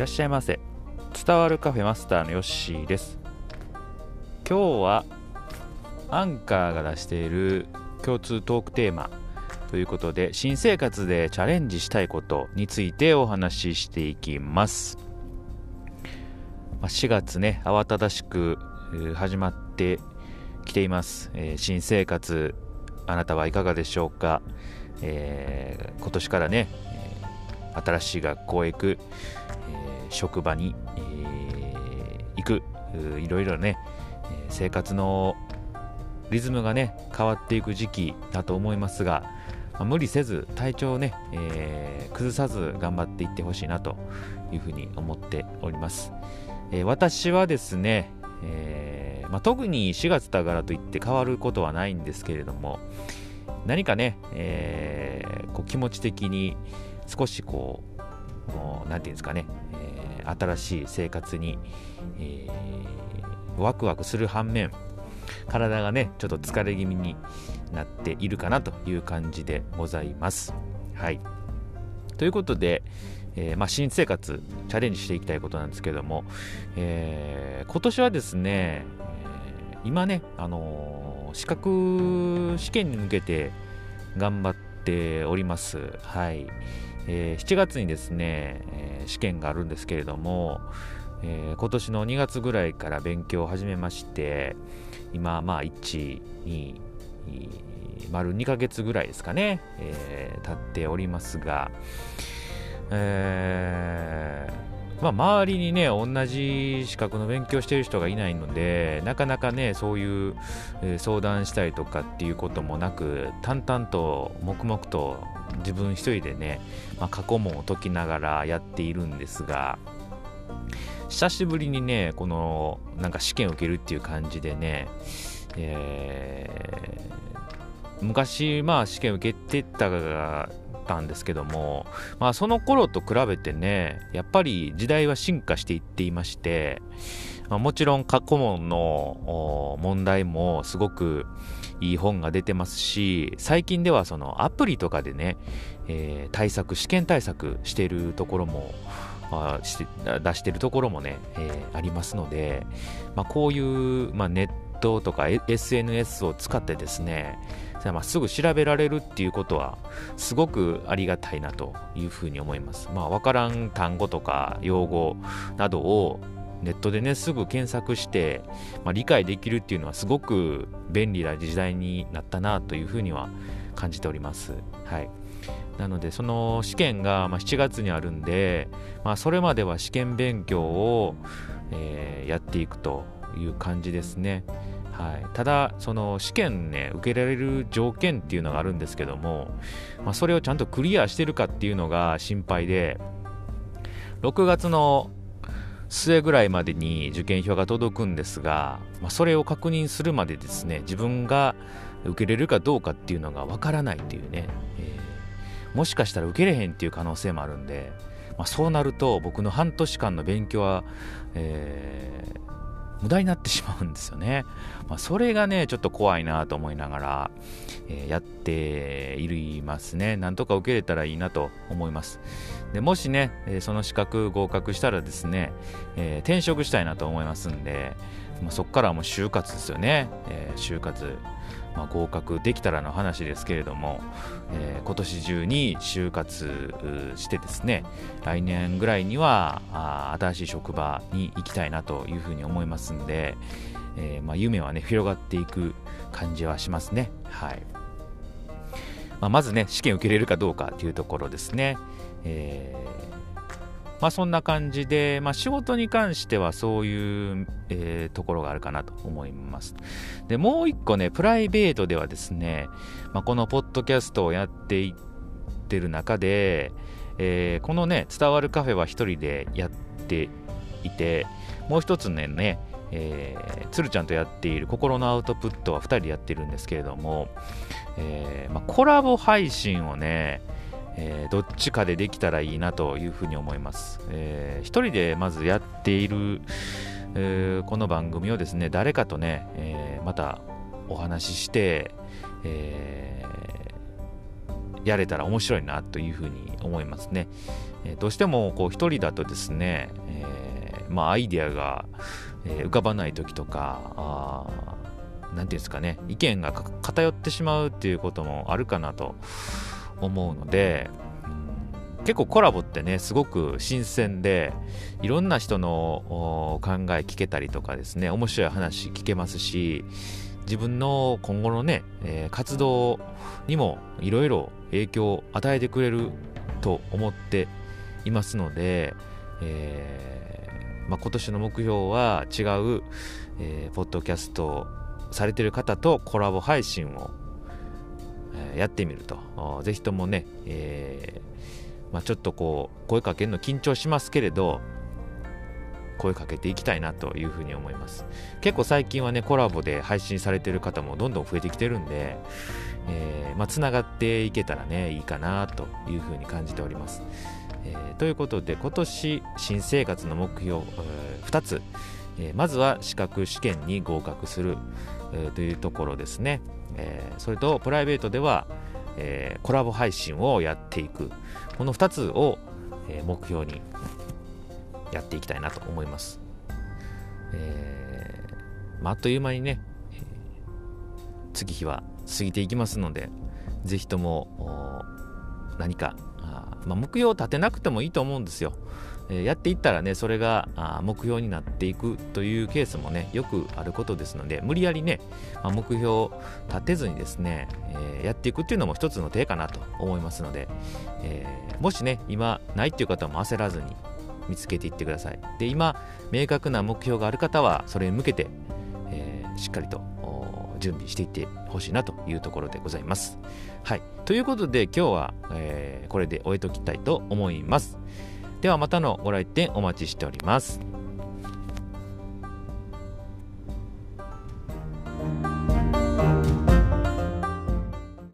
らっしゃいませ。伝わるカフェマスターのヨッシーです。今日はアンカーが出している共通トークテーマということで新生活でチャレンジしたいことについてお話ししていきます。4月ね慌ただしく始まってきています、え、新生活あなたはいかがでしょうか、えー、今年からね、新しい学校へ行く、え職場に、え行くいろいろね生活のリズムがね変わっていく時期だと思いますが、まあ、無理せず体調をね、えー、崩さず頑張っていってほしいなというふうに思っております、えー、私はですね、えー、まあ、特に4月だからといって変わることはないんですけれども何かね、えこう気持ち的に少しこう何て言うんですかね、え新しい生活に、えワクワクする反面体がねちょっと疲れ気味になっているかなという感じでございます。はい。ということで、えー、まあ、新生活チャレンジしていきたいことなんですけども、えー、今年はですね、え、今ね、あの資格試験に向けて頑張っております。はい。えー、7月にですね、えー、試験があるんですけれども、えー、今年の2月ぐらいから勉強を始めまして今まあ1、2、丸2ヶ月ぐらいですかね、えー、経っておりますが、え、まあ、周りにね、同じ資格の勉強してる人がいないので、なかなかね、そういう、相談したりとかっていうこともなく、淡々と黙々と自分一人でね、まあ、過去問を解きながらやっているんですが、久しぶりにね、この、なんか試験を受けるっていう感じでね、えー、昔、まあ試験受けてたたんですけども、まあその頃と比べてね、やっぱり時代は進化していっていまして、まあ、もちろん過去問の問題もすごくいい本が出てますし、最近ではそのアプリとかでね、えー、対策、試験対策してるところもあ、し出してるところもね、えー、ありますので、まあ、こういう、まあ、ネットとか SNS を使ってですね、まあ、すぐ調べられるっていうことはすごくありがたいなというふうに思います。まあ、わからん単語とか用語などをネットでね、すぐ検索して、まあ、理解できるっていうのはすごく便利な時代になったなというふうには感じております。はい。なのでその試験がま7月にあるんで、まあ、それまでは試験勉強を、やっていくという感じですね。はい、ただ、その試験ね、受けられる条件っていうのがあるんですけども、まあ、それをちゃんとクリアしてるかっていうのが心配で、6月の末ぐらいまでに受験票が届くんですが、まあ、それを確認するまでですね、自分が受けれるかどうかっていうのがわからないっていうね、えもしかしたら受けれへんっていう可能性もあるんで、まあ、そうなると僕の半年間の勉強は、えー、無駄になってしまうんですよね。まあ、それがね、ちょっと怖いなと思いながら、えー、やっているいますね。なんとか受けれたらいいなと思います。でもしね、その資格合格したらですね、え、転職したいなと思いますんで、まあ、そこからはもう就活ですよね。え就活。まあ、合格できたらの話ですけれども、えー、今年中に就活してですね来年ぐらいにはあ新しい職場に行きたいなというふうに思いますんで、えー、まあ、夢はね広がっていく感じはしますねはい、ま、まずね試験受けれるかどうかというところですね、えーまあそんな感じで、まあ仕事に関してはそういう、えー、ところがあるかなと思います。で、もう一個ね、プライベートではですね、まあ、このポッドキャストをやっていってる中で、えー、このね、伝わるカフェは一人でやっていて、もう一つね、ねえー、つるちゃんとやっている心のアウトプットは2人でやってるんですけれども、えーまあ、コラボ配信をね、えー、どっちかでできたらいいなというふうに思います。えー、一人でまずやっている、えー、この番組をですね、誰かとね、えー、またお話しして、えやれたら面白いなというふうに思いますね。えー、どうしてもこう一人だとですね、えー、まあ、アイデアが、え浮かばない時とか何て言うんですかね意見が偏ってしまうっていうこともあるかなと思うので、結構コラボってねすごく新鮮でいろんな人の考え聞けたりとかですね面白い話聞けますし自分の今後のね、え、活動にもいろいろ影響を与えてくれると思っていますので、えーまあ、今年の目標は違う、えー、ポッドキャストされてる方とコラボ配信を、え、やってみると。ぜひともね、えーまあ、ちょっとこう声かけるの緊張しますけれど声かけていきたいなというふうに思います。結構最近はねコラボで配信されてる方もどんどん増えてきてるんで、えー、まあ、つながっていけたらねいいかなというふうに感じております、えー、ということで今年新生活の目標、えー、2つ、えまずは資格試験に合格する、えというところですね、えそれとプライベートでは、えコラボ配信をやっていくこの2つを、え目標にやっていきたいなと思います。えー、まあ、あっという間にね、えー、月日は過ぎていきますので、ぜひとも何か、あまあ、目標を立てなくてもいいと思うんですよ。やっていったらね、それが目標になっていくというケースもね、よくあることですので、無理やりね、目標を立てずにですね、やっていくっていうのも一つの手かなと思いますので、もしね、今ないっていう方も焦らずに、見つけていってください。で今明確な目標がある方はそれに向けて、しっかりと準備していってほしいなというところでございます。はい。ということで今日は、これで終えときたいと思います。ではまたのご来店お待ちしております。